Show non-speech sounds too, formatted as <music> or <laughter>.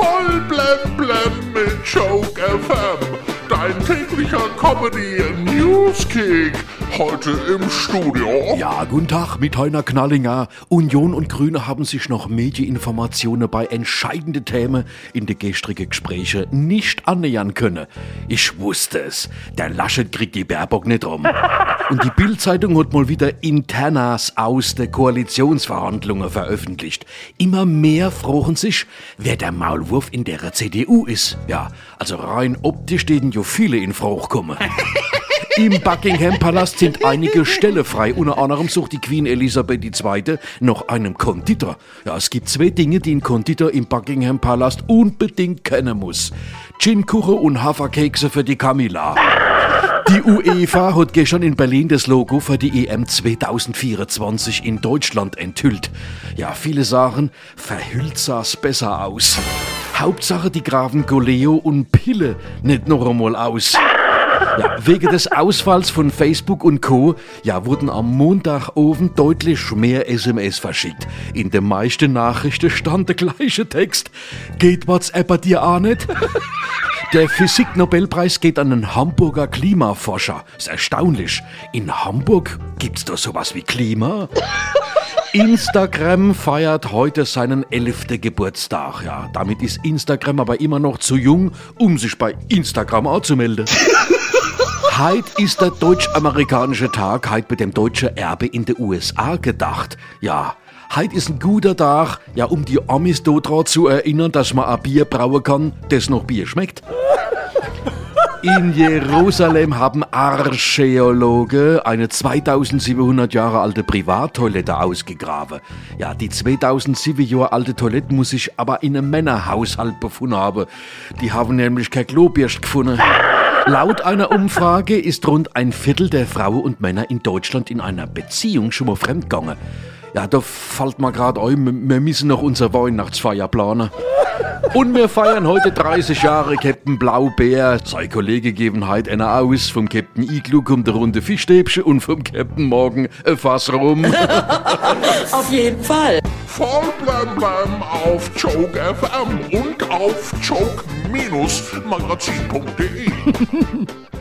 Voll blem blem mit Joke FM. Dein täglicher Comedy Newskick. Heute im Studio. Ja, guten Tag mit Heiner Knallinger. Union und Grüne haben sich noch Medieninformationen bei entscheidenden Themen in die gestrigen Gespräche nicht annähern können. Ich wusste es. Der Laschet kriegt die Baerbock nicht rum. <laughs> Und die Bildzeitung hat mal wieder Internas aus der Koalitionsverhandlungen veröffentlicht. Immer mehr frochen sich, wer der Maulwurf in der CDU ist. Ja, also rein optisch stehen ja viele in Frucht kommen. <laughs> Im Buckingham Palast sind einige Stelle frei. Unter anderem sucht die Queen Elisabeth II. noch einen Konditor. Ja, es gibt zwei Dinge, die ein Konditor im Buckingham Palast unbedingt kennen muss. Ginkuchen und Haferkekse für die Camilla. <laughs> Die UEFA hat gestern in Berlin das Logo für die EM 2024 in Deutschland enthüllt. Ja, viele sagen, verhüllt sah's besser aus. Hauptsache, die grafen Goleo und Pille nicht noch einmal aus. Ja, wegen des Ausfalls von Facebook und Co. Ja, wurden am Montag oben deutlich mehr SMS verschickt. In den meisten Nachrichten stand der gleiche Text. Geht WhatsApp dir auch nicht? Der Physik-Nobelpreis geht an einen Hamburger Klimaforscher. Ist erstaunlich. In Hamburg gibt's doch sowas wie Klima? Instagram feiert heute seinen 11. Geburtstag. Ja, damit ist Instagram aber immer noch zu jung, um sich bei Instagram anzumelden. Heute ist der deutsch-amerikanische Tag, heute mit dem deutschen Erbe in den USA gedacht. Ja, heute ist ein guter Tag, ja, um die Amis daran zu erinnern, dass man ein Bier brauen kann, das noch Bier schmeckt. In Jerusalem haben Archäologe eine 2700 Jahre alte Privattoilette ausgegraben. Ja, die 2007 Jahre alte Toilette muss sich aber in einem Männerhaushalt befunden haben. Die haben nämlich kein Klobürst gefunden. Laut einer Umfrage ist rund ein Viertel der Frauen und Männer in Deutschland in einer Beziehung schon mal fremdgegangen. Ja, da fällt mir gerade ein, wir müssen noch unsere Weihnachtsfeier planen. Und wir feiern heute 30 Jahre Captain Blaubeer. Sein Kollege geben heute einer aus. Vom Captain Iglu kommt der runde Fischstäbchen und vom Captain Morgen ein Fass rum. <laughs> Auf jeden Fall. Voll blem blem auf Joke FM und auf minus magazin.de <laughs>